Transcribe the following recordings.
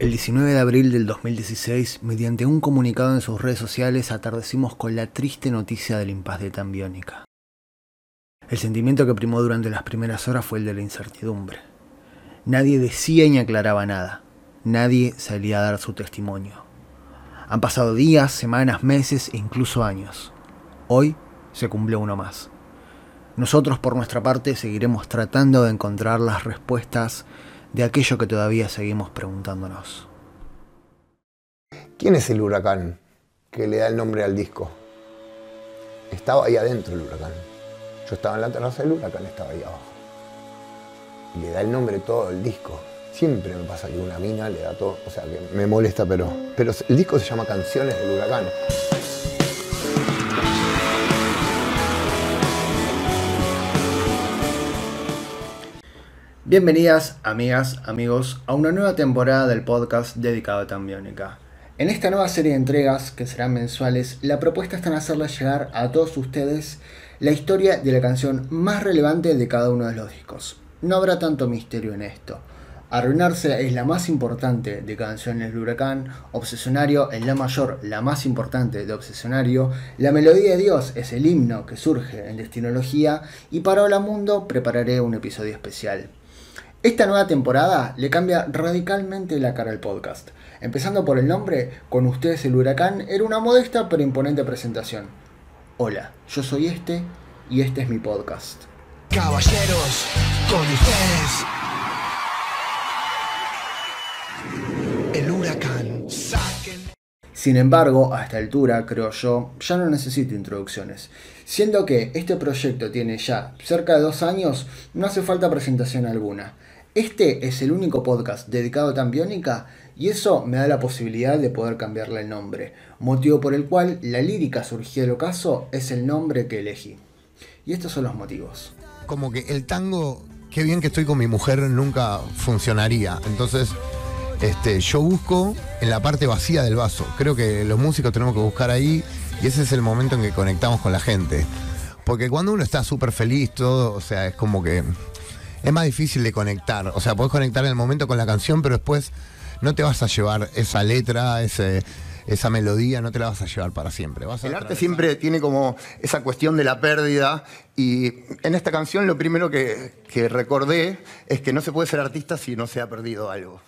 El 19 de abril del 2016, mediante un comunicado en sus redes sociales, atardecimos con la triste noticia del impas de Tambiónica. El sentimiento que primó durante las primeras horas fue el de la incertidumbre. Nadie decía ni aclaraba nada. Nadie salía a dar su testimonio. Han pasado días, semanas, meses e incluso años. Hoy se cumplió uno más. Nosotros por nuestra parte seguiremos tratando de encontrar las respuestas de aquello que todavía seguimos preguntándonos. ¿Quién es el huracán que le da el nombre al disco? Estaba ahí adentro el huracán. Yo estaba en la terraza del huracán, estaba ahí abajo. Le da el nombre todo el disco. Siempre me pasa que una mina le da todo, o sea, que me molesta, pero, pero el disco se llama Canciones del Huracán. Bienvenidas, amigas, amigos, a una nueva temporada del podcast dedicado a Tambiónica. En esta nueva serie de entregas, que serán mensuales, la propuesta está en hacerles llegar a todos ustedes la historia de la canción más relevante de cada uno de los discos. No habrá tanto misterio en esto. Arruinarse es la más importante de Canciones del Huracán, Obsesionario es la mayor, la más importante de Obsesionario, La Melodía de Dios es el himno que surge en Destinología y para Hola Mundo prepararé un episodio especial. Esta nueva temporada le cambia radicalmente la cara al podcast. Empezando por el nombre, con ustedes el huracán era una modesta pero imponente presentación. Hola, yo soy este y este es mi podcast. Caballeros, con ustedes. El huracán. Saquen. Sin embargo, a esta altura, creo yo, ya no necesito introducciones. Siendo que este proyecto tiene ya cerca de dos años, no hace falta presentación alguna. Este es el único podcast dedicado a Tambiónica y eso me da la posibilidad de poder cambiarle el nombre, motivo por el cual la lírica surgió del ocaso es el nombre que elegí. Y estos son los motivos. Como que el tango, qué bien que estoy con mi mujer, nunca funcionaría. Entonces, este, yo busco en la parte vacía del vaso. Creo que los músicos tenemos que buscar ahí y ese es el momento en que conectamos con la gente. Porque cuando uno está súper feliz, todo, o sea, es como que es más difícil de conectar. O sea, podés conectar en el momento con la canción, pero después no te vas a llevar esa letra, ese, esa melodía, no te la vas a llevar para siempre. Vas El arte siempre tiene como esa cuestión de la pérdida y en esta canción lo primero que, que recordé es que no se puede ser artista si no se ha perdido algo.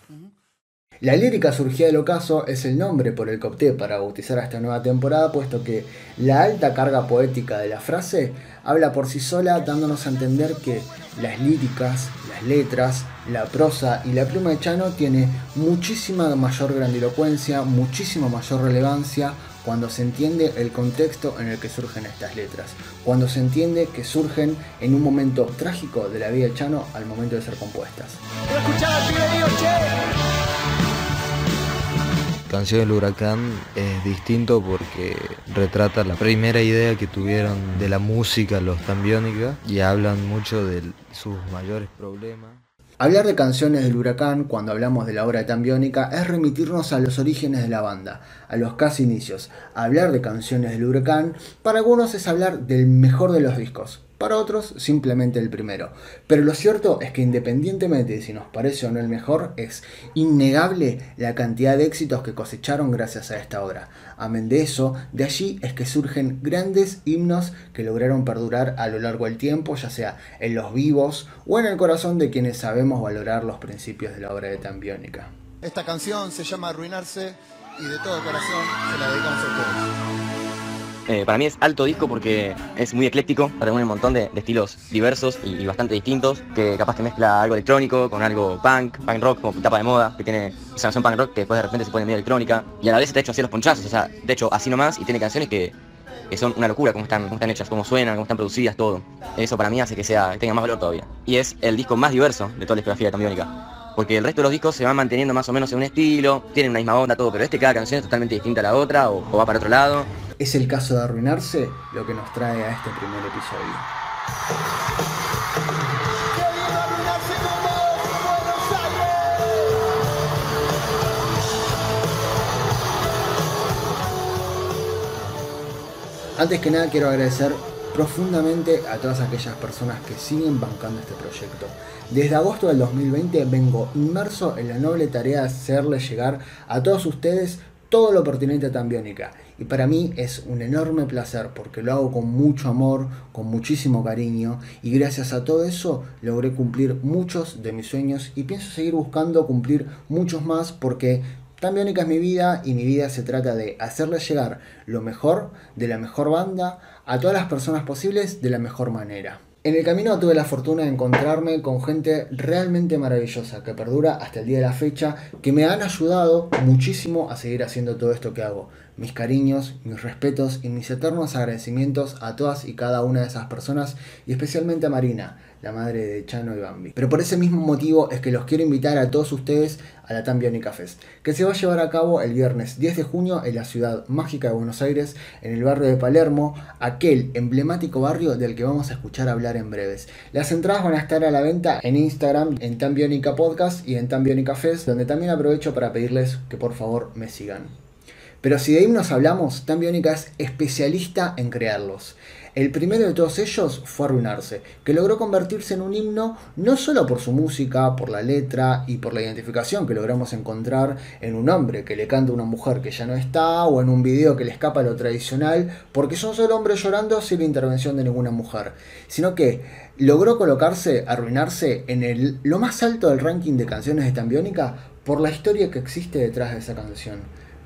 La lírica surgía del ocaso es el nombre por el que opté para bautizar a esta nueva temporada, puesto que la alta carga poética de la frase habla por sí sola, dándonos a entender que las líricas, las letras, la prosa y la pluma de Chano tiene muchísima mayor grandilocuencia, muchísima mayor relevancia cuando se entiende el contexto en el que surgen estas letras, cuando se entiende que surgen en un momento trágico de la vida de Chano al momento de ser compuestas. Canción del Huracán es distinto porque retrata la primera idea que tuvieron de la música los Tambiónica y hablan mucho de sus mayores problemas. Hablar de canciones del huracán cuando hablamos de la obra de Tambiónica es remitirnos a los orígenes de la banda, a los casi inicios. Hablar de canciones del huracán para algunos es hablar del mejor de los discos, para otros simplemente el primero. Pero lo cierto es que independientemente de si nos parece o no el mejor, es innegable la cantidad de éxitos que cosecharon gracias a esta obra. Amén de eso, de allí es que surgen grandes himnos que lograron perdurar a lo largo del tiempo, ya sea en los vivos o en el corazón de quienes sabemos valorar los principios de la obra de Tambiónica. Esta canción se llama Arruinarse y de todo corazón se la dedicamos a ustedes. Eh, para mí es alto disco porque es muy ecléctico, reúne un montón de, estilos diversos y, bastante distintos, que capaz que mezcla algo electrónico con algo punk, punk rock, como tapa de moda, que tiene esa canción punk rock que después de repente se pone medio electrónica, y a la vez está hecho así los ponchazos, o sea, de hecho así nomás, y tiene canciones que, que son una locura, cómo están hechas, cómo suenan, cómo están producidas, todo. Eso para mí hace que sea, que tenga más valor todavía. Y es el disco más diverso de toda la discografía de Tambiónica. Porque el resto de los discos se van manteniendo más o menos en un estilo, tienen una misma onda, todo, pero este cada canción es totalmente distinta a la otra o- va para otro lado. ¿Es el caso de arruinarse lo que nos trae a este primer episodio? Antes que nada quiero agradecer profundamente a todas aquellas personas que siguen bancando este proyecto. Desde agosto del 2020 vengo inmerso en la noble tarea de hacerle llegar a todos ustedes todo lo pertinente a Tambiónica. Y para mí es un enorme placer porque lo hago con mucho amor, con muchísimo cariño y gracias a todo eso logré cumplir muchos de mis sueños y pienso seguir buscando cumplir muchos más porque Tambiónica es mi vida y mi vida se trata de hacerle llegar lo mejor de la mejor banda a todas las personas posibles de la mejor manera. En el camino tuve la fortuna de encontrarme con gente realmente maravillosa que perdura hasta el día de la fecha, que me han ayudado muchísimo a seguir haciendo todo esto que hago. Mis cariños, mis respetos y mis eternos agradecimientos a todas y cada una de esas personas y especialmente a Marina, la madre de Chano y Bambi. Pero por ese mismo motivo es que los quiero invitar a todos ustedes a la Tambiónica Fest, que se va a llevar a cabo el viernes 10 de junio en la ciudad mágica de Buenos Aires, en el barrio de Palermo, aquel emblemático barrio del que vamos a escuchar hablar en breves. Las entradas van a estar a la venta en Instagram, en Tambiónica Podcast y en Tambiónica Fest, donde también aprovecho para pedirles que por favor me sigan. Pero si de himnos hablamos, Tambiónica es especialista en crearlos. El primero de todos ellos fue Arruinarse, que logró convertirse en un himno no solo por su música, por la letra y por la identificación que logramos encontrar en un hombre que le canta a una mujer que ya no está o en un video que le escapa a lo tradicional, porque son solo hombres llorando sin la intervención de ninguna mujer, sino que logró colocarse, arruinarse en el, lo más alto del ranking de canciones de Tambiónica por la historia que existe detrás de esa canción.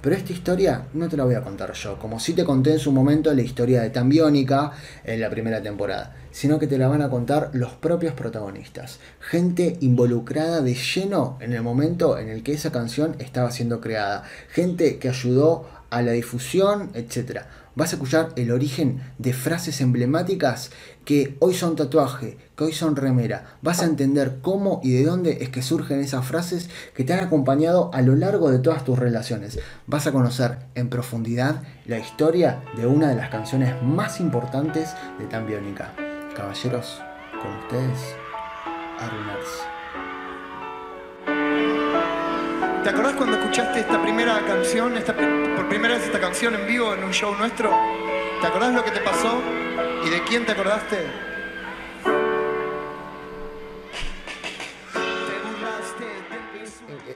Pero esta historia no te la voy a contar yo, como si te conté en su momento la historia de Tambiónica en la primera temporada, sino que te la van a contar los propios protagonistas, gente involucrada de lleno en el momento en el que esa canción estaba siendo creada, gente que ayudó a la difusión, etc. Vas a escuchar el origen de frases emblemáticas que hoy son tatuaje, que hoy son remera. Vas a entender cómo y de dónde es que surgen esas frases que te han acompañado a lo largo de todas tus relaciones. Vas a conocer en profundidad la historia de una de las canciones más importantes de Tan Biónica. Caballeros, con ustedes, Arruinarse. ¿Te acordás cuando escuchaste esta primera canción, esta, por primera vez esta canción en vivo en un show nuestro? ¿Te acordás lo que te pasó? ¿Y de quién te acordaste?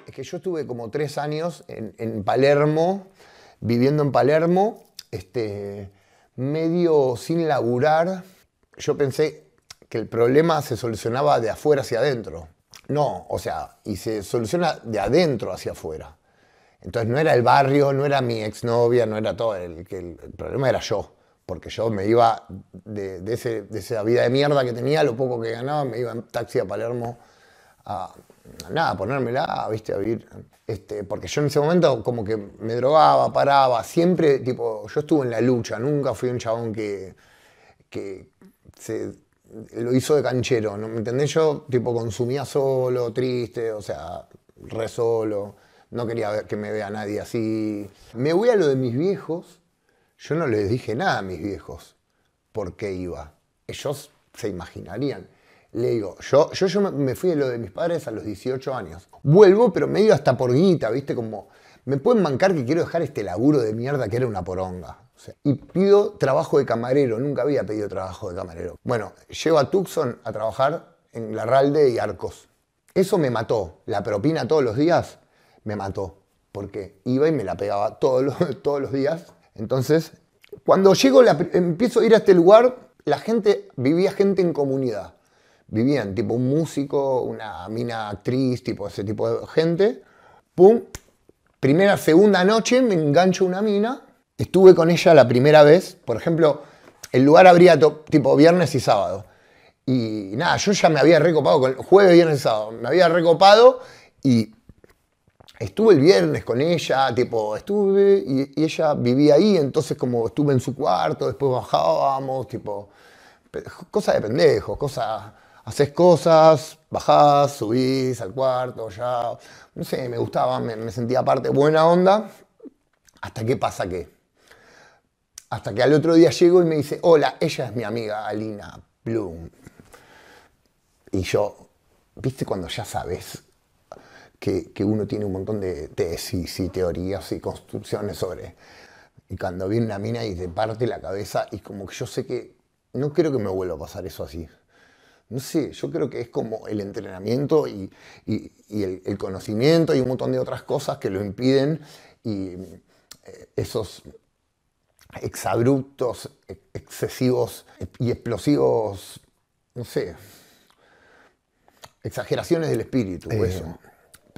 Es que yo estuve como tres años en, Palermo, viviendo en Palermo, este, medio sin laburar. Yo pensé que el problema se solucionaba de afuera hacia adentro. No, o sea, y se soluciona de adentro hacia afuera. Entonces no era el barrio, no era mi exnovia, no era todo, el, el, problema era yo, porque yo me iba de, ese, de, esa vida de mierda que tenía, lo poco que ganaba, me iba en taxi a Palermo a, nada, a ponérmela, viste, a vivir. Este, porque yo en ese momento como que me drogaba, paraba, siempre, tipo, yo estuve en la lucha, nunca fui un chabón que, que se lo hizo de canchero, ¿no? ¿me entendés? Yo tipo consumía solo, triste, o sea, re solo, no quería que me vea nadie así. Me voy a lo de mis viejos, yo no les dije nada a mis viejos por qué iba. Ellos se imaginarían. Le digo, yo, yo, yo me fui a lo de mis padres a los 18 años. Vuelvo, pero medio hasta por guita, ¿viste? Como, me pueden mancar que quiero dejar este laburo de mierda que era una poronga. Y pido trabajo de camarero, nunca había pedido trabajo de camarero. Bueno, llego a Tucson a trabajar en Larralde y Arcos. Eso me mató. La propina todos los días me mató. Porque iba y me la pegaba todos todos los días. Entonces, cuando llego, empiezo a ir a este lugar, la gente, vivía gente en comunidad. Vivían tipo un músico, una mina actriz, tipo ese tipo de gente. Pum, primera, segunda noche me engancho una mina Estuve con ella la primera vez, por ejemplo, el lugar abría tipo viernes y sábado. Y nada, yo ya me había recopado, con, jueves, viernes y sábado, me había recopado y estuve el viernes con ella, tipo, estuve y, ella vivía ahí, entonces como estuve en su cuarto, después bajábamos, tipo, cosas de pendejos, cosas, haces cosas, bajás, subís al cuarto, ya, no sé, me gustaba, me, me sentía parte, buena onda, hasta qué pasa que hasta que al otro día llego y me dice, hola, ella es mi amiga Alina Bloom. Y yo, ¿viste cuando ya sabes que, que, uno tiene un montón de tesis y teorías y construcciones sobre... Y cuando viene una mina y te parte la cabeza y como que yo sé que no creo que me vuelva a pasar eso así. No sé, yo creo que es como el entrenamiento y, y- y el, el conocimiento y un montón de otras cosas que lo impiden y eh, esos exabruptos, ex- excesivos y explosivos, no sé, exageraciones del espíritu, eso.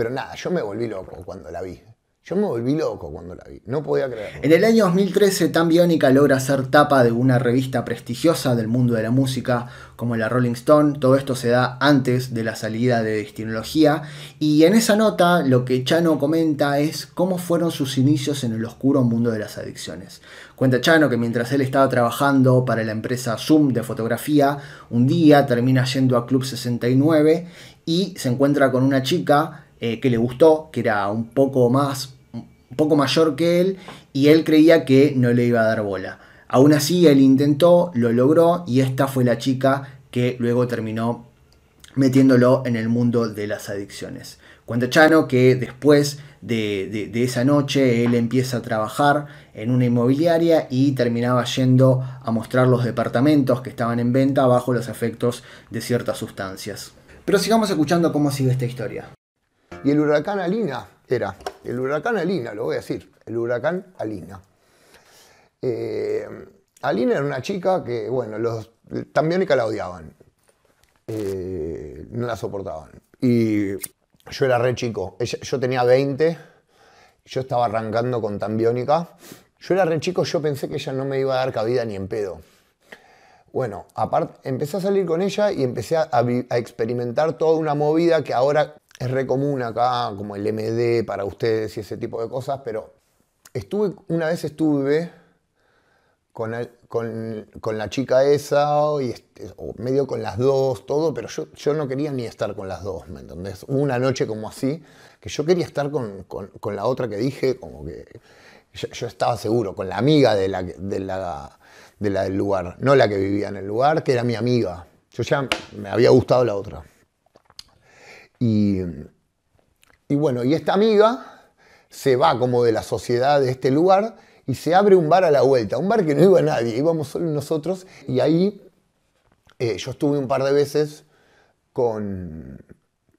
Pero nada, yo me volví loco cuando la vi. Yo me volví loco cuando la vi. No podía creerlo. En el año 2013, Tan Biónica logra ser tapa de una revista prestigiosa del mundo de la música, como la Rolling Stone. Todo esto se da antes de la salida de Destinología. Y en esa nota, lo que Chano comenta es cómo fueron sus inicios en el oscuro mundo de las adicciones. Cuenta Chano que mientras él estaba trabajando para la empresa Zoom de fotografía, un día termina yendo a Club 69 y se encuentra con una chica eh, que le gustó, que era un poco más un poco mayor que él y él creía que no le iba a dar bola. Aún así, él intentó, lo logró y esta fue la chica que luego terminó metiéndolo en el mundo de las adicciones. Cuenta Chano que después de, de- de esa noche él empieza a trabajar en una inmobiliaria y terminaba yendo a mostrar los departamentos que estaban en venta bajo los efectos de ciertas sustancias. Pero sigamos escuchando cómo sigue esta historia. Y el huracán Alina era, el huracán Alina, lo voy a decir, el huracán Alina. Eh, Alina era una chica que, bueno, los también la odiaban, Eh, no la soportaban. Y yo era re chico, yo tenía 20, yo estaba arrancando con Tambiónica. Yo era re chico, yo pensé que ella no me iba a dar cabida ni en pedo. Bueno, aparte, empecé a salir con ella y empecé a, a experimentar toda una movida que ahora es re común acá, como el MD para ustedes y ese tipo de cosas, pero estuve, una vez estuve con, el- con- con la chica esa, y este, o medio con las dos, todo, pero yo, yo no quería ni estar con las dos, ¿me entendés? Una noche como así, que yo quería estar con, con- la otra que dije, como que yo, yo estaba seguro, con la amiga de la, de, la, de la del lugar, no la que vivía en el lugar, que era mi amiga. Yo ya me había gustado la otra. Y, bueno, y esta amiga se va como de la sociedad de este lugar y se abre un bar a la vuelta, un bar que no iba nadie, íbamos solo nosotros. Y ahí eh, yo estuve un par de veces con,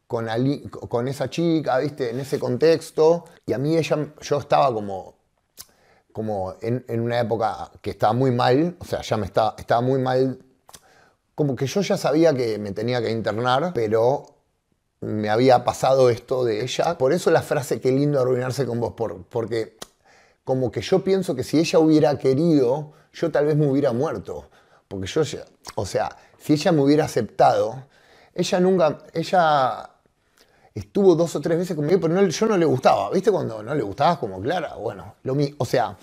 con esa chica, ¿viste? En ese contexto. Y a mí ella, yo estaba como, como en, en una época que estaba muy mal, o sea, ya me estaba, estaba muy mal, como que yo ya sabía que me tenía que internar, pero me había pasado esto de ella. Por eso la frase qué lindo arruinarse con vos, por, porque como que yo pienso que si ella hubiera querido, yo tal vez me hubiera muerto. Porque yo, o sea, si ella me hubiera aceptado, ella nunca, ella estuvo dos o tres veces conmigo, pero no- yo no le gustaba. ¿Viste cuando no le gustabas como Clara? Bueno, lo mi- o sea,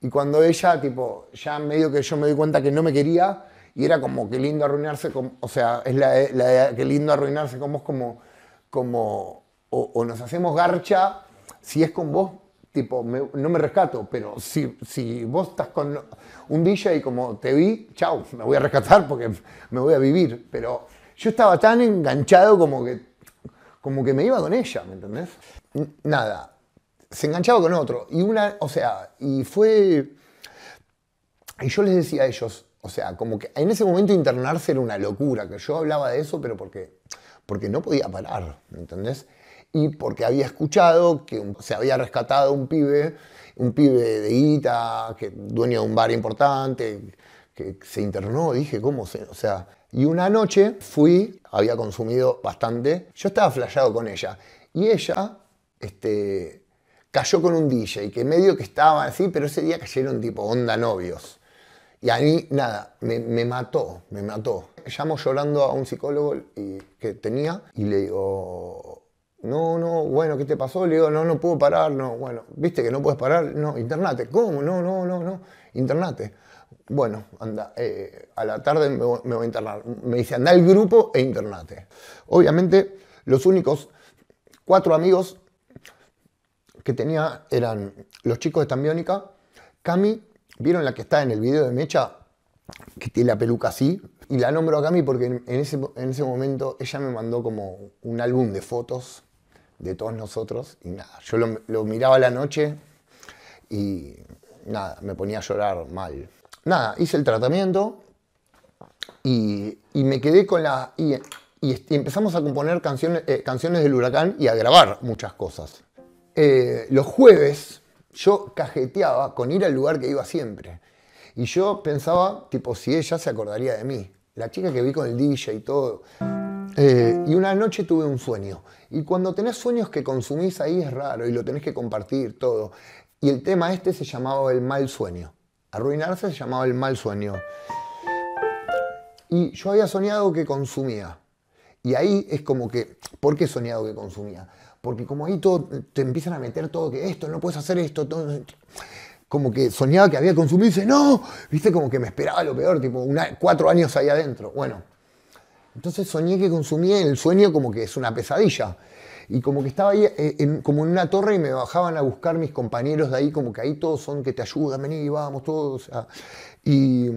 y cuando ella, tipo, ya medio que yo me doy cuenta que no me quería, y era como que lindo arruinarse con, o sea, es la, la que lindo arruinarse con vos como, como o, nos hacemos garcha, si es con vos, tipo, no me rescato, pero si, si vos estás con un DJ y como te vi, chau, me voy a rescatar porque me voy a vivir, pero yo estaba tan enganchado como que, como que me iba con ella, ¿me entendés? Nada, se enganchaba con otro. Y una, o sea, y fue. Y yo les decía a ellos, o sea, como que en ese momento internarse era una locura, que yo hablaba de eso, pero porque, porque no podía parar, ¿me entendés? Y porque había escuchado que se había rescatado un pibe, un pibe de guita, que dueño de un bar importante, que se internó, dije, ¿cómo se...? O sea, y una noche fui, había consumido bastante, yo estaba flasheado con ella, y ella, este, cayó con un DJ, que medio que estaba así, pero ese día cayeron tipo onda novios. Y a mí, nada, me, me mató, me mató. Llamo llorando a un psicólogo que tenía y le digo, no, no, bueno, ¿qué te pasó? Le digo, no, no puedo parar, no, bueno, ¿viste que no puedes parar? No, internate. ¿Cómo? No, no, no, no, internate. Bueno, anda, eh, a la tarde me, me voy a internar. Me dice, anda al grupo e internate. Obviamente, los únicos cuatro amigos que tenía eran los chicos de Tambiónica, Cami, ¿vieron la que está en el video de Mecha? Que tiene la peluca así. Y la nombro a Cami porque en, ese, en ese momento ella me mandó como un álbum de fotos de todos nosotros. Y nada, yo lo, miraba a la noche y nada, me ponía a llorar mal. Nada, hice el tratamiento y, y me quedé con la... Y empezamos a componer canciones, eh, canciones del huracán y a grabar muchas cosas. Eh, los jueves yo cajeteaba con ir al lugar que iba siempre. Y yo pensaba, tipo, si ella se acordaría de mí. La chica que vi con el DJ y todo. Eh, y una noche tuve un sueño. Y cuando tenés sueños que consumís ahí es raro y lo tenés que compartir todo. Y el tema este se llamaba el mal sueño. Arruinarse se llamaba el mal sueño. Y yo había soñado que consumía. Y ahí es como que, ¿por qué he soñado que consumía? Porque como ahí todo, te empiezan a meter todo, que esto, no puedes hacer esto, todo. Como que soñaba que había consumido y no, viste, como que me esperaba lo peor, tipo, cuatro años ahí adentro. Bueno, entonces soñé que consumía el sueño como que es una pesadilla. Y como que estaba ahí eh, como en una torre y me bajaban a buscar mis compañeros de ahí, como que ahí todos son que te ayudan, vení, vamos, todos. y,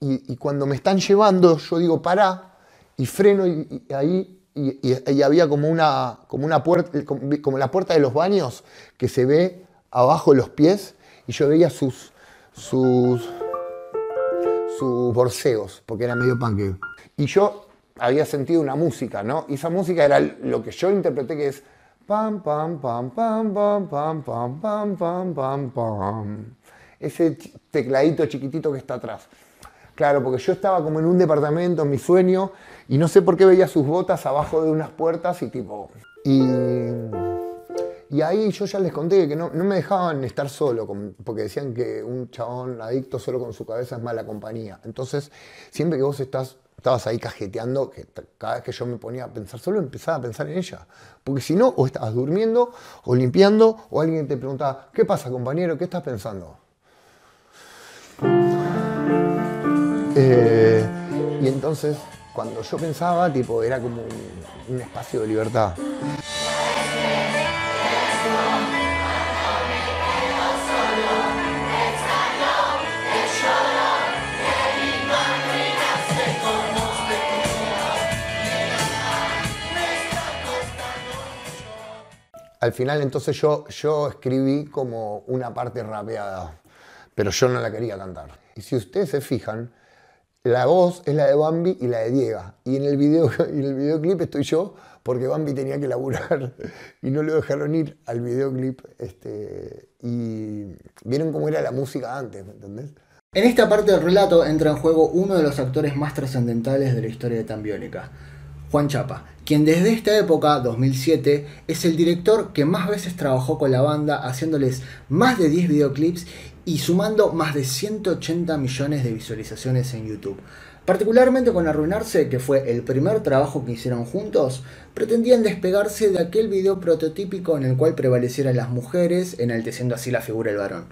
y, cuando me están llevando, yo digo, pará, y freno y ahí, y, había como una, como una puerta, como, la puerta de los baños que se ve abajo de los pies, y yo veía sus, sus, sus borseos, porque era medio punk. Y yo había sentido una música, ¿no? Y esa música era lo que yo interpreté que es pam, pam, pam, pam, pam, pam, pam, pam, pam, pam. Ese tecladito chiquitito que está atrás. Claro, porque yo estaba como en un departamento, en mi sueño, y no sé por qué veía sus botas abajo de unas puertas y tipo... Y, y ahí yo ya les conté que no, me dejaban estar solo, porque decían que un chabón adicto solo con su cabeza es mala compañía. Entonces, siempre que vos estás, estabas ahí cajeteando, que cada vez que yo me ponía a pensar solo, empezaba a pensar en ella. Porque si no, o estabas durmiendo, o limpiando, o alguien te preguntaba, ¿qué pasa compañero? ¿Qué estás pensando? Eh, y entonces, cuando yo pensaba, tipo, era como un, un espacio de libertad. Al final entonces yo, yo escribí como una parte rapeada, pero yo no la quería cantar. Y si ustedes se fijan, la voz es la de Bambi y la de Diego. Y en el, video, en el videoclip estoy yo porque Bambi tenía que laburar y no lo dejaron ir al videoclip. Este, y vieron cómo era la música antes, ¿me entendés? En esta parte del relato entra en juego uno de los actores más trascendentales de la historia de Tambiónica, Juan Chapa, quien desde esta época, 2007, es el director que más veces trabajó con la banda, haciéndoles más de 10 videoclips y sumando más de 180 millones de visualizaciones en YouTube. Particularmente con Arruinarse, que fue el primer trabajo que hicieron juntos, pretendían despegarse de aquel video prototípico en el cual prevalecieran las mujeres, enalteciendo así la figura del varón.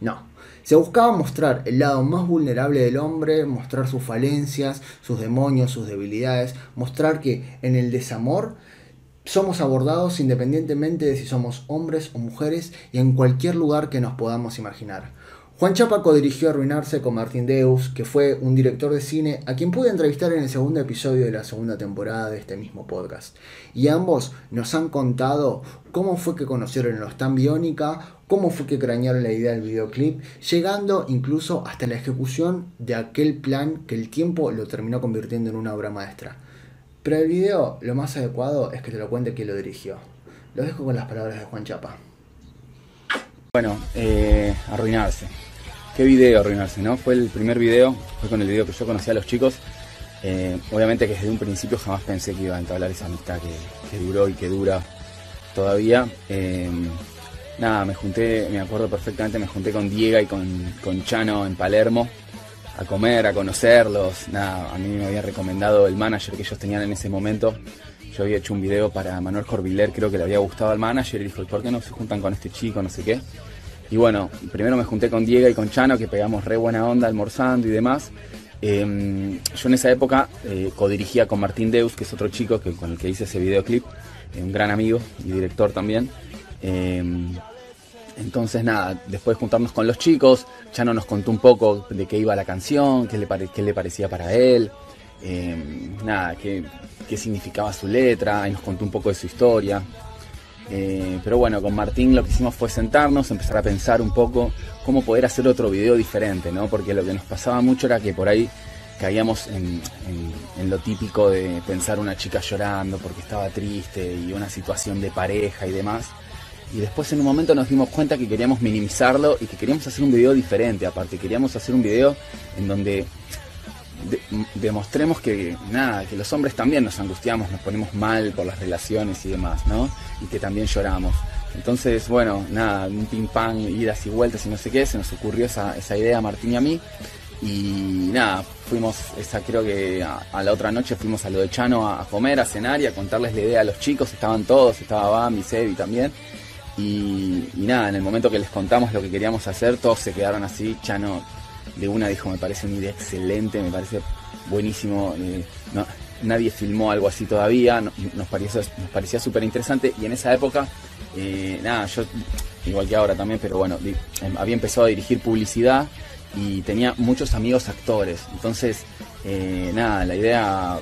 No, se buscaba mostrar el lado más vulnerable del hombre, mostrar sus falencias, sus demonios, sus debilidades, mostrar que en el desamor somos abordados independientemente de si somos hombres o mujeres y en cualquier lugar que nos podamos imaginar. Juan Chapa dirigió Arruinarse con Martín Deus, que fue un director de cine a quien pude entrevistar en el segundo episodio de la segunda temporada de este mismo podcast. Y ambos nos han contado cómo fue que conocieron los Tan Biónica, cómo fue que cranearon la idea del videoclip, llegando incluso hasta la ejecución de aquel plan que el tiempo lo terminó convirtiendo en una obra maestra. Pero el video, lo más adecuado es que te lo cuente quien lo dirigió. Lo dejo con las palabras de Juan Chapa. Bueno, eh, arruinarse. Qué video arruinarse, ¿no? Fue el primer video, fue con el video que yo conocí a los chicos. Eh, obviamente que desde un principio jamás pensé que iba a entablar esa amistad que, duró y que dura todavía. Eh, nada, me junté, me acuerdo perfectamente, me junté con Diego y con, con Chano en Palermo a comer, a conocerlos. Nada, a mí me había recomendado el manager que ellos tenían en ese momento. Yo había hecho un video para Manuel Corbiler, creo que le había gustado al manager y dijo, ¿por qué no se juntan con este chico? No sé qué. Y bueno, primero me junté con Diego y con Chano, que pegamos re buena onda almorzando y demás. Eh, yo en esa época eh, codirigía con Martín Deus, que es otro chico que, con el que hice ese videoclip, eh, un gran amigo y director también. Eh, entonces nada, después de juntarnos con los chicos, Chano nos contó un poco de qué iba la canción, qué le, parecía para él, eh, nada, qué, significaba su letra, y nos contó un poco de su historia. Eh, pero bueno, con Martín lo que hicimos fue sentarnos, empezar a pensar un poco cómo poder hacer otro video diferente, ¿no? Porque lo que nos pasaba mucho era que por ahí caíamos en, lo típico de pensar una chica llorando porque estaba triste y una situación de pareja y demás. Y después en un momento nos dimos cuenta que queríamos minimizarlo y que queríamos hacer un video diferente. Aparte, queríamos hacer un video en donde demostremos que nada, que los hombres también nos angustiamos, nos ponemos mal por las relaciones y demás, ¿no? Y que también lloramos. Entonces, bueno, nada, un ping pong, idas y vueltas y no sé qué, se nos ocurrió esa, esa idea a Martín y a mí. Y nada, fuimos, esa creo que a, la otra noche fuimos a lo de Chano a, comer, a cenar y a contarles la idea a los chicos, estaban todos, estaba Bambi, Sebi también. Y, nada, en el momento que les contamos lo que queríamos hacer, todos se quedaron así, Chano de una dijo, me parece una idea excelente, me parece buenísimo. Eh, nadie filmó algo así todavía, nos, pareció, nos parecía súper interesante y en esa época, eh, nada, yo, igual que ahora también, pero bueno, em, había empezado a dirigir publicidad y tenía muchos amigos actores. Entonces, eh, nada, la idea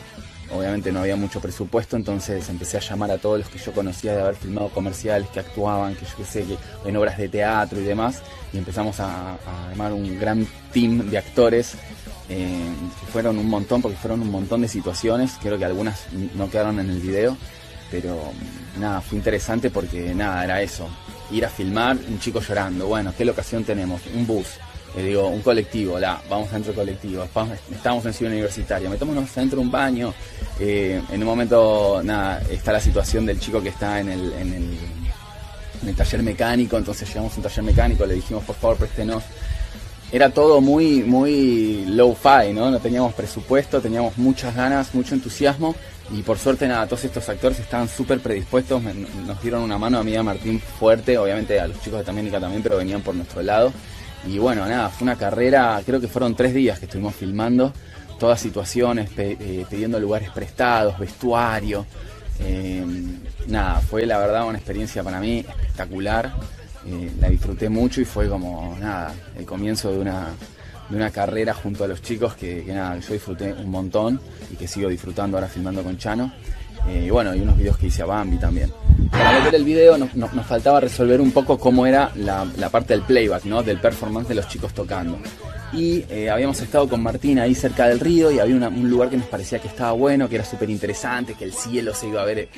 obviamente no había mucho presupuesto, entonces empecé a llamar a todos los que yo conocía de haber filmado comerciales, que actuaban, que yo qué sé, que en obras de teatro y demás, y empezamos a, armar un gran team de actores, eh, que fueron un montón, porque fueron un montón de situaciones, creo que algunas no quedaron en el video, pero nada, fue interesante porque nada, era eso, ir a filmar un chico llorando, bueno, ¿qué locación tenemos? Un bus le digo, un colectivo, la, vamos dentro del colectivo, estamos en ciudad universitaria, metámonos dentro de un baño. Eh, en un momento, nada, está la situación del chico que está en el, en el, taller mecánico, entonces llegamos a un taller mecánico, le dijimos, por favor, préstenos. Era todo muy, muy low-fi, ¿no? No teníamos presupuesto, teníamos muchas ganas, mucho entusiasmo. Y por suerte, nada, todos estos actores estaban súper predispuestos, nos dieron una mano a mí a Martín fuerte, obviamente a los chicos de Taménica también, pero venían por nuestro lado. Y bueno, nada, fue una carrera, creo que fueron tres días que estuvimos filmando, todas situaciones, eh, pidiendo lugares prestados, vestuario. Eh, nada, fue la verdad una experiencia para mí espectacular. Eh, la disfruté mucho y fue como, nada, el comienzo de una, de una carrera junto a los chicos que, que nada, yo disfruté un montón y que sigo disfrutando ahora filmando con Chano. y bueno, y unos videos que hice a Bambi también para ver el video nos, faltaba resolver un poco cómo era la, parte del playback, ¿no? del performance de los chicos tocando. Y eh, habíamos estado con Martín ahí cerca del río y había un lugar que nos parecía que estaba bueno, que era súper interesante, que el cielo se iba a ver.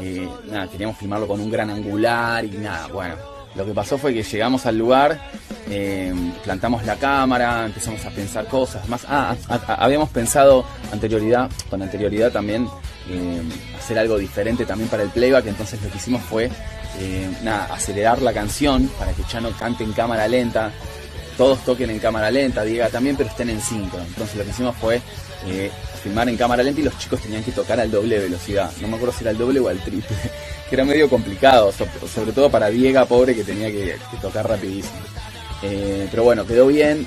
Eh, nada, queríamos filmarlo con un gran angular y nada, bueno. Lo que pasó fue que llegamos al lugar, eh, plantamos la cámara, empezamos a pensar cosas. Más, ah, habíamos pensado anterioridad, con anterioridad también eh, hacer algo diferente también para el playback, entonces lo que hicimos fue eh, acelerar la canción para que Chano cante en cámara lenta, todos toquen en cámara lenta, diga también, pero estén en cinco. Entonces lo que hicimos fue filmar en cámara lenta y los chicos tenían que tocar al doble velocidad. No me acuerdo si era el doble o al triple, que era medio complicado, sobre todo para Diego, pobre, que tenía que tocar rapidísimo. Eh, pero bueno, quedó bien.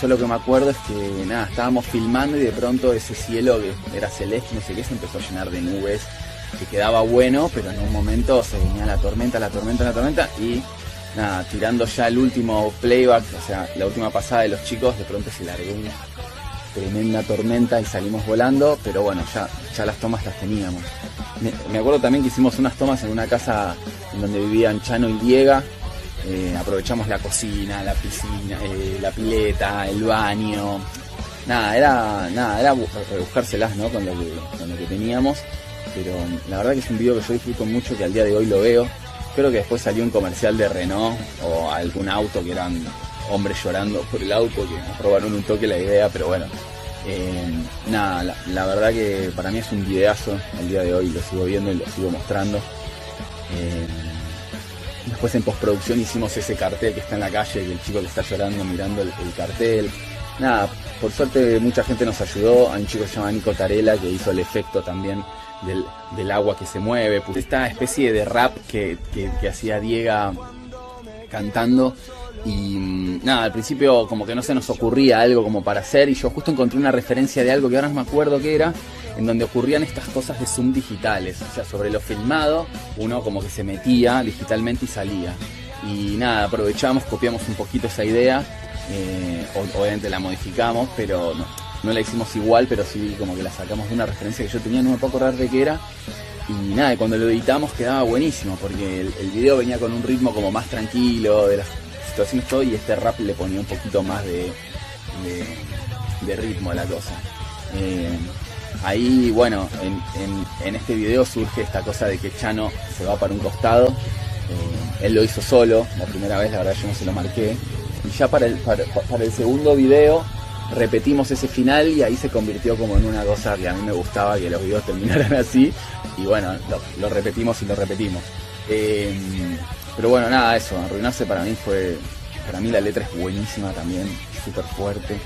Yo, lo que me acuerdo es que nada, estábamos filmando y de pronto ese cielo que era celeste, no sé qué, se empezó a llenar de nubes, que quedaba bueno, pero en un momento se venía la tormenta, la tormenta, la tormenta y nada, tirando ya el último playback, o sea, la última pasada de los chicos, de pronto se largó una tremenda tormenta y salimos volando, pero bueno, ya, ya las tomas las teníamos. Me, me acuerdo también que hicimos unas tomas en una casa en donde vivían Chano y Diega, eh, aprovechamos la cocina, la piscina, eh, la pileta, el baño. Nada, era, nada, era buscárselas ¿no? con, lo que, teníamos. Pero la verdad que es un video que yo disfruto mucho, que al día de hoy lo veo. Creo que después salió un comercial de Renault o algún auto que eran hombres llorando por el auto, que nos robaron un toque la idea, pero bueno. Eh, nada, la, verdad que para mí es un videazo al día de hoy, lo sigo viendo y lo sigo mostrando. Después en postproducción hicimos ese cartel que está en la calle, que el chico le está llorando mirando el, cartel. Nada, por suerte mucha gente nos ayudó. Hay un chico que se llama Nico Tarela que hizo el efecto también del, agua que se mueve. Pues esta especie de rap que, que hacía Diego cantando. Y mm, nada, al principio como que no se nos ocurría algo como para hacer y yo justo encontré una referencia de algo que ahora no me acuerdo qué era, en donde ocurrían estas cosas de zoom digitales. O sea, sobre lo filmado, uno como que se metía digitalmente y salía. Y nada, aprovechamos, copiamos un poquito esa idea, eh, obviamente la modificamos, pero no la hicimos igual, pero sí como que la sacamos de una referencia que yo tenía, no me puedo acordar de qué era. Y nada, cuando lo editamos quedaba buenísimo, porque el, video venía con un ritmo como más tranquilo, de las situaciones todo, y este rap le ponía un poquito más de ritmo a la cosa. Eh, ahí, bueno, en, en- este video surge esta cosa de que Chano se va para un costado. Eh, él lo hizo solo, la primera vez, la verdad yo no se lo marqué. Y ya para el, para, para el segundo video repetimos ese final y ahí se convirtió como en una cosa que a mí me gustaba que los videos terminaran así. Y bueno, lo, lo repetimos y lo repetimos. Eh, pero bueno, nada, eso, arruinarse para mí fue. Para mí la letra es buenísima también, súper fuerte.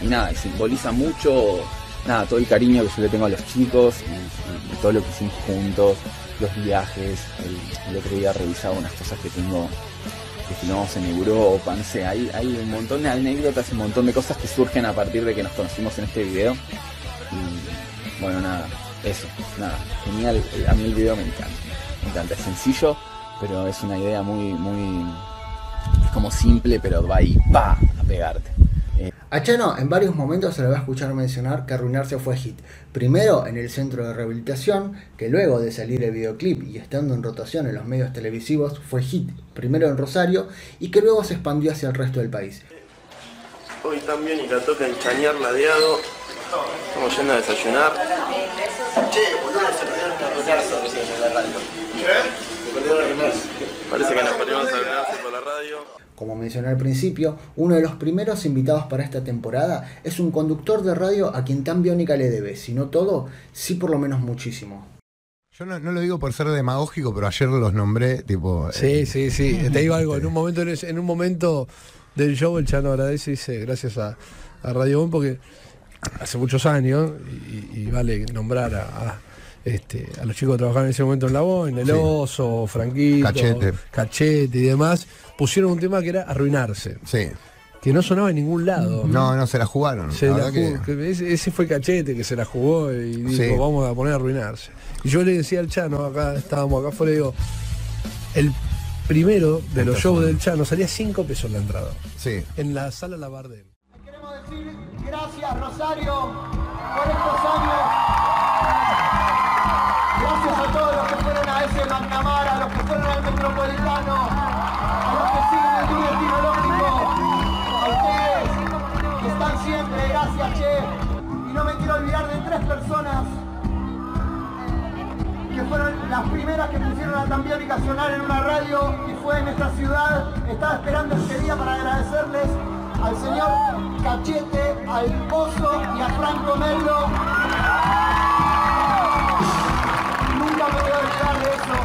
Y nada, y simboliza mucho nada, todo el cariño que yo le tengo a los chicos y, y- y todo lo que hicimos juntos, los viajes. El, el otro día revisaba unas cosas que tengo que filmamos en Europa, no sé, hay, hay un montón de anécdotas, un montón de cosas que surgen a partir de que nos conocimos en este video. Y bueno, nada, eso, nada, genial, a mí el video me encanta, me encanta, es sencillo, pero es una idea muy, muy, como simple, pero va ahí, va a pegarte. A Chano en varios momentos se le va a escuchar mencionar que Arruinarse fue hit. Primero en el centro de rehabilitación, que luego de salir el videoclip y estando en rotación en los medios televisivos fue hit, primero en Rosario y que luego se expandió hacia el resto del país. Hoy también y la toca en Chañar Ladeado. Estamos yendo a desayunar. Che, boludo, se la radio. ¿Qué? Parece que nos perdimos a por la radio. Como mencioné al principio, uno de los primeros invitados para esta temporada es un conductor de radio a quien tan Biónica le debe, si no todo, sí por lo menos muchísimo. Yo no, no lo digo por ser demagógico, pero ayer los nombré, tipo. Sí, eh, sí, sí. Te digo algo, en un momento, en ese- en un momento del show el Chano agradece y dice gracias a, a Radio Bon porque hace muchos años, y, y vale nombrar a, a, este, a los chicos que trabajaban en ese momento en la Bon, el Sí. Oso, Franquito, Cachete. Cachete y demás, pusieron un tema que era arruinarse. Sí. Que no sonaba en ningún lado. No, no, se la jugaron. Se la la verdad jugó- que- que ese, ese fue Cachete que se la jugó y dijo, Sí. vamos a poner a arruinarse. Y yo le decía al Chano, acá estábamos acá afuera, digo, el primero de los shows del Chano salía 5 pesos la entrada. Sí. En la sala Labardén. Gracias Rosario por estos años. Que fueron las primeras que pusieron a Tambiónica sonar en una radio y fue en esta ciudad. Estaba esperando este día para agradecerles al señor Cachete, al Pozo y a Franco Mello. Nunca me voy a olvidar de eso.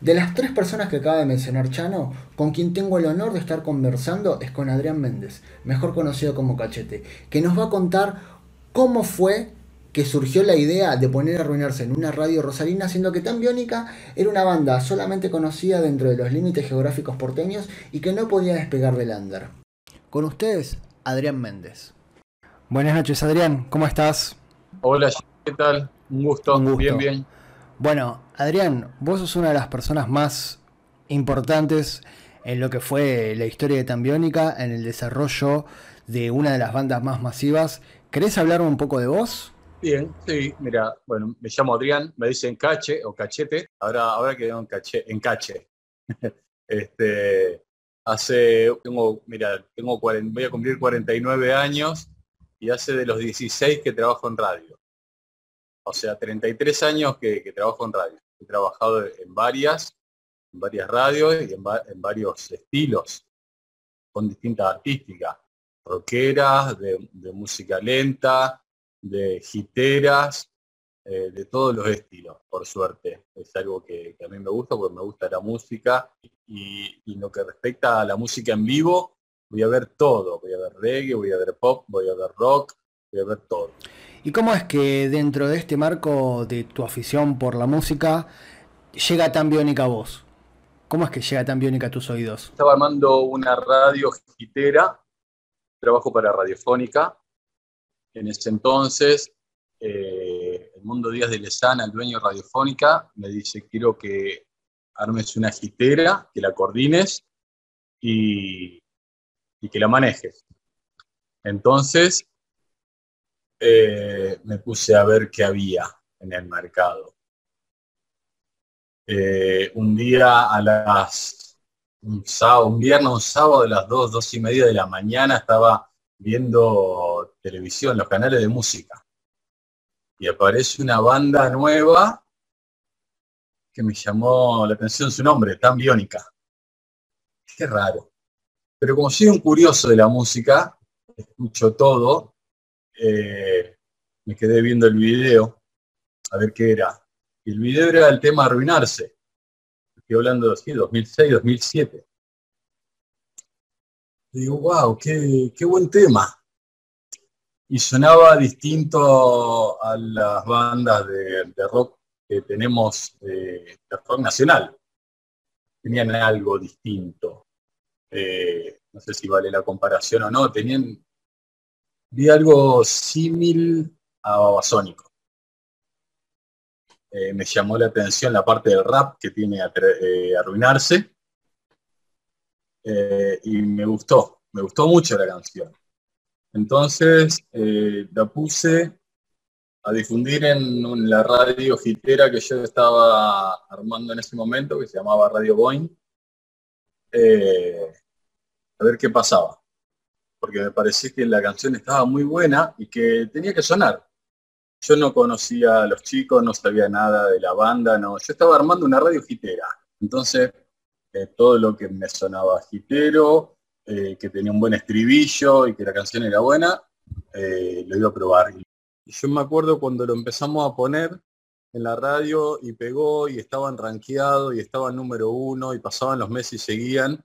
De las tres personas que acaba de mencionar Chano, con quien tengo el honor de estar conversando es con Adrián Méndez, mejor conocido como Cachete, que nos va a contar cómo fue que surgió la idea de poner a arruinarse en una radio rosarina, siendo que Tan Biónica era una banda solamente conocida dentro de los límites geográficos porteños y que no podía despegar del under. Con ustedes, Adrián Méndez. Buenas noches, Adrián, ¿cómo estás? Hola, ¿qué tal? Un gusto, Un gusto. bien, bien. Bueno, Adrián, vos sos una de las personas más importantes en lo que fue la historia de Tambiónica, en el desarrollo de una de las bandas más masivas. ¿Querés hablar un poco de vos? Bien, sí, mira, bueno, me llamo Adrián, me dicen Cache o Cachete, ahora, ahora quedó en Cache, en Cache. este, hace, tengo, mira, tengo 40 voy a cumplir 49 años y hace de los 16 que trabajo en radio. O sea, 33 años que, trabajo en radio. He trabajado en varias, en varias radios y en, va- en varios estilos, con distintas artísticas, rockeras, de música lenta, de giteras, eh, de todos los estilos, por suerte. Es algo que, que a mí me gusta porque me gusta la música y, y lo que respecta a la música en vivo, voy a ver todo. Voy a ver reggae, voy a ver pop, voy a ver rock, voy a ver todo. ¿Y cómo es que dentro de este marco de tu afición por la música llega Tan Biónica a vos? ¿Cómo es que llega Tan Biónica a tus oídos? Estaba armando una radio gitera, trabajo para Radiofónica. En ese entonces, eh, el Mundo Díaz de Lezana, el dueño de Radiofónica, me dice, quiero que armes una gitera, que la coordines y, que la manejes. Entonces, eh, me puse a ver qué había en el mercado. Eh, un día a las, un, sábado, un viernes, un sábado a las 2, 2 y media de la mañana estaba viendo televisión, los canales de música. Y aparece una banda nueva que me llamó la atención su nombre, Tan Biónica. Qué raro. Pero como soy un curioso de la música, escucho todo, eh, me quedé viendo el video, a ver qué era. El video era el tema Arruinarse. Estoy hablando de así, 2006, 2007. Digo, wow, qué, qué buen tema. Y sonaba distinto a las bandas de, de rock que tenemos eh, de rock nacional. Tenían algo distinto. Eh, no sé si vale la comparación o no, tenían, vi algo símil a Babasónico. Eh, me llamó la atención la parte del rap que tiene a arruinarse eh, y me gustó, me gustó mucho la canción. Entonces eh, la puse a difundir en, la radio gitera que yo estaba armando en ese momento, que se llamaba Radio Boeing, eh, a ver qué pasaba. Porque me parecía que la canción estaba muy buena y que tenía que sonar. Yo no conocía a los chicos, no sabía nada de la banda, no. Yo estaba armando una radio gitera. Entonces, eh, todo lo que me sonaba gitero, eh, que tenía un buen estribillo y que la canción era buena, eh, lo iba a probar. Y yo me acuerdo cuando lo empezamos a poner en la radio y pegó y estaban rankeados y estaban número uno y pasaban los meses y seguían.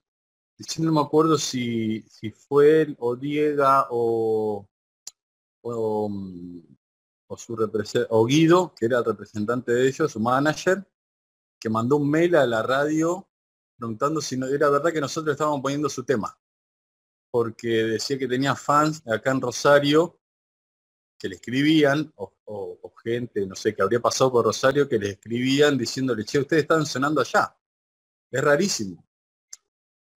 Yo no me acuerdo si, si fue él o Diega o, o, mm, o su o Guido, que era el representante de ellos, su manager, que mandó un mail a la radio preguntando si no, era verdad que nosotros estábamos poniendo su tema. Porque decía que tenía fans acá en Rosario que le escribían, o, gente, no sé, que habría pasado por Rosario, que le escribían diciéndole, che, ustedes están sonando allá. Es rarísimo.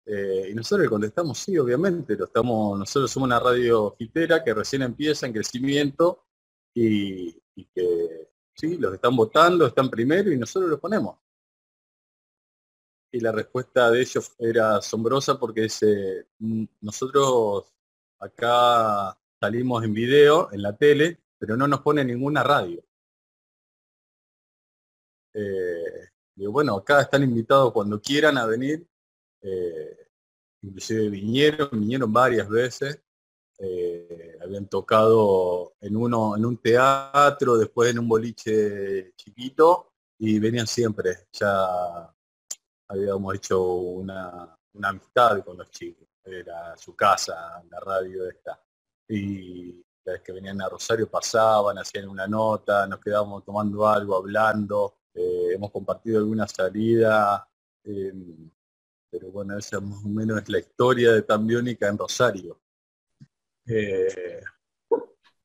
Eh, y nosotros le contestamos, sí, obviamente, lo estamos, nosotros somos una radio gitera que recién empieza en crecimiento y, y que sí, los están votando, están primero y nosotros los ponemos. Y la respuesta de ellos era asombrosa porque dice, "Mm, nosotros acá salimos en video, en la tele, pero no nos pone ninguna radio. Eh, bueno, acá están invitados cuando quieran a venir. eh, inclusive vinieron, vinieron varias veces. eh, habían tocado en uno, en un teatro, después en un boliche chiquito, y venían siempre. Ya habíamos hecho una, amistad con los chicos. Era su casa, la radio esta. Y cada vez que venían a Rosario pasaban, hacían una nota, nos quedábamos tomando algo, hablando. eh, hemos compartido alguna salida. eh, pero bueno, esa más o menos es la historia de Tambiónica en Rosario. Eh,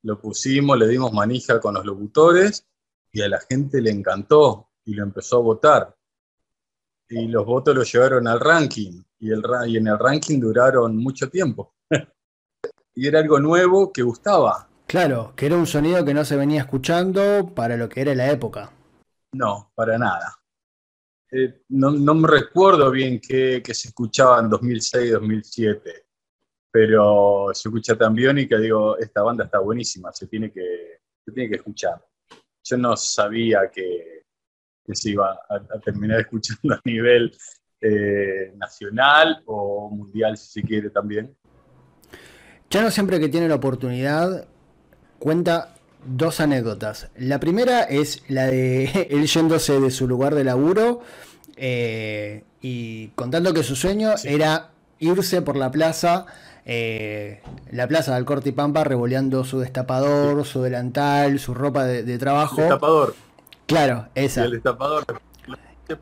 lo pusimos, le dimos manija con los locutores y a la gente le encantó y lo empezó a votar. Y los votos lo llevaron al ranking y, el, y en el ranking duraron mucho tiempo. y era algo nuevo que gustaba. Claro, que era un sonido que no se venía escuchando para lo que era la época. No, para nada. Eh, no, no me recuerdo bien qué, se escuchaba en 2006, 2007, pero se escucha tan biónica, digo, esta banda está buenísima, se tiene que, se tiene que escuchar. Yo no sabía que, que se iba a, a terminar escuchando a nivel eh, nacional o mundial, si se quiere también. Chano siempre que tiene la oportunidad cuenta dos anécdotas. La primera es la de él yéndose de su lugar de laburo eh, y contando que su sueño era irse por la plaza, eh, la plaza del Corte y Pampa, revoleando su destapador, su delantal, su ropa de, de trabajo. Destapador. Claro, Y esa. el destapador,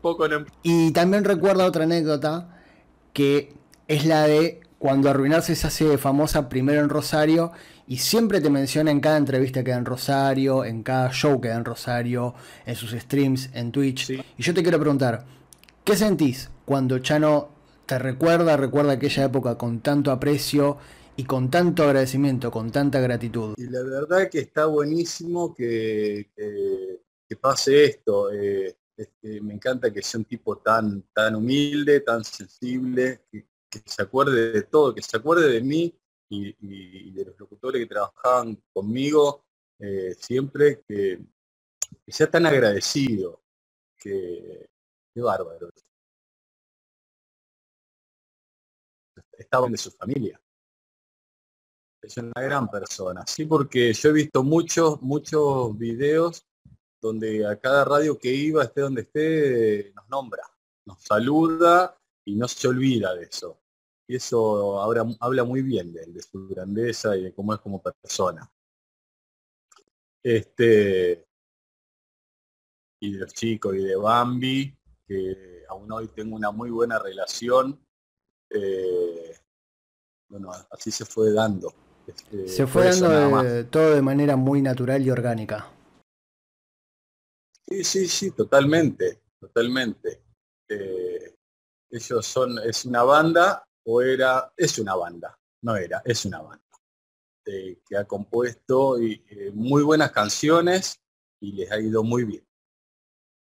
poco en Y también recuerda otra anécdota que es la de cuando Arruinarse se hace famosa primero en Rosario y siempre te menciona en cada entrevista que da en Rosario, en cada show que da en Rosario, en sus streams, en Twitch. Y yo te quiero preguntar, ¿qué sentís cuando Chano te recuerda, recuerda aquella época con tanto aprecio y con tanto agradecimiento, con tanta gratitud. Y la verdad que está buenísimo que, que- que pase esto. eh, este, me encanta que sea un tipo tan, tan humilde, tan sensible, que, se acuerde de todo, que se acuerde de mí y, de los locutores que trabajaban conmigo eh, siempre, que, sea tan agradecido, que, qué bárbaro. Estaba de su familia es una gran persona, sí, porque yo he visto muchos, muchos videos donde a cada radio que iba, esté donde esté, nos nombra, nos saluda y no se olvida de eso. Y eso habla, habla muy bien de él, de su grandeza y de cómo es como persona. Este, y de los chicos y de Bambi, que aún hoy tengo una muy buena relación. eh, bueno, así se fue dando. Este, Se fue dando de- todo de manera muy natural y orgánica. Sí, sí, sí, totalmente, totalmente. Eh, ellos son, es una banda o era, es una banda, no era, es una banda, eh, que ha compuesto y, eh, muy buenas canciones y les ha ido muy bien.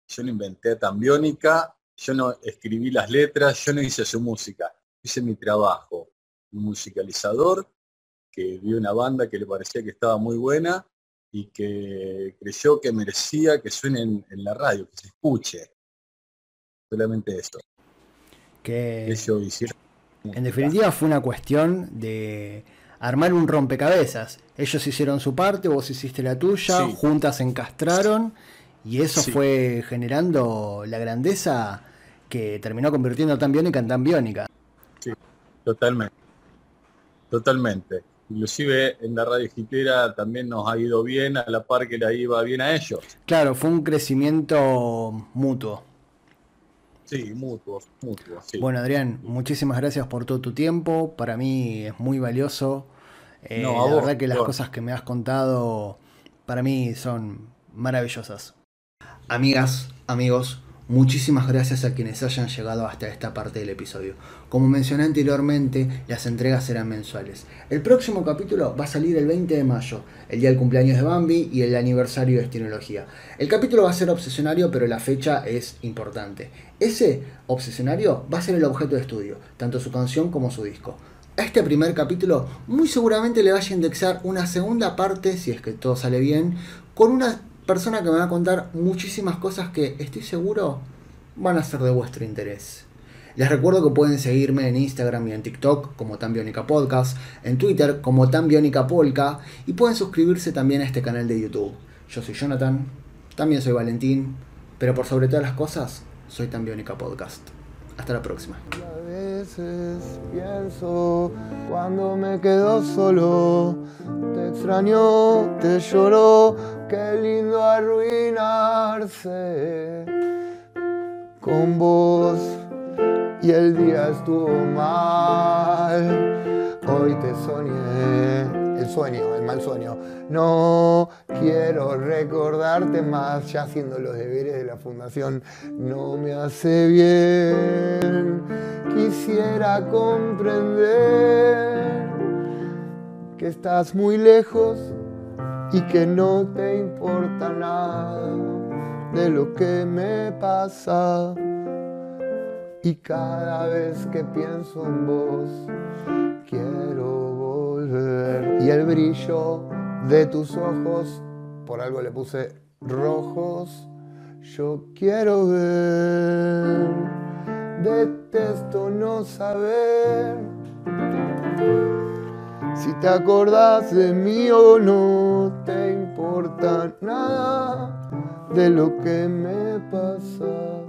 Yo no inventé Tambiónica, yo no escribí las letras, yo no hice su música, hice mi trabajo, un musicalizador que vio una banda que le parecía que estaba muy buena y que creyó que merecía que suene en, en la radio, que se escuche. Solamente eso. Que Ellos hicieron. en definitiva fue una cuestión de armar un rompecabezas. Ellos hicieron su parte, vos hiciste la tuya, Sí. juntas se encastraron y eso Sí. fue generando la grandeza que terminó convirtiendo a Tambiónica en Tambiónica. Sí, totalmente. Totalmente. Inclusive en la radio gitera también nos ha ido bien, a la par que la iba bien a ellos. Claro, fue un crecimiento mutuo. Sí, mutuo, mutuo, sí. Bueno, Adrián, muchísimas gracias por todo tu tiempo. Para mí es muy valioso. Eh, No, la vos, verdad que las cosas que me has contado para mí son maravillosas. Amigas, amigos, muchísimas gracias a quienes hayan llegado hasta esta parte del episodio. Como mencioné anteriormente, las entregas serán mensuales. El próximo capítulo va a salir el 20 de mayo, el día del cumpleaños de Bambi y el aniversario de Estinología. El capítulo va a ser obsesionario, pero la fecha es importante. Ese obsesionario va a ser el objeto de estudio, tanto su canción como su disco. A este primer capítulo muy seguramente le vaya a indexar una segunda parte, si es que todo sale bien, con una persona que me va a contar muchísimas cosas que estoy seguro van a ser de vuestro interés. Les recuerdo que pueden seguirme en Instagram y en TikTok como Tambionica Podcast, en Twitter como Tambionica Polka y pueden suscribirse también a este canal de YouTube. Yo soy Jonathan, también soy Valentín, pero por sobre todas las cosas, soy Tambionica Podcast. Hasta la próxima. A veces pienso cuando me quedo solo, te extraño, te lloro, qué lindo arruinarse con vos y el día estuvo mal. Hoy te soñé, el sueño, el mal sueño. No quiero recordarte más, ya haciendo los deberes de la fundación, no me hace bien. Quisiera comprender que estás muy lejos y que no te importa nada de lo que me pasa. Y cada vez que pienso en vos, quiero volver. Y el brillo de tus ojos, por algo le puse rojos, yo quiero ver. Detesto no saber si te acordás de mí o no, te importa nada de lo que me pasa.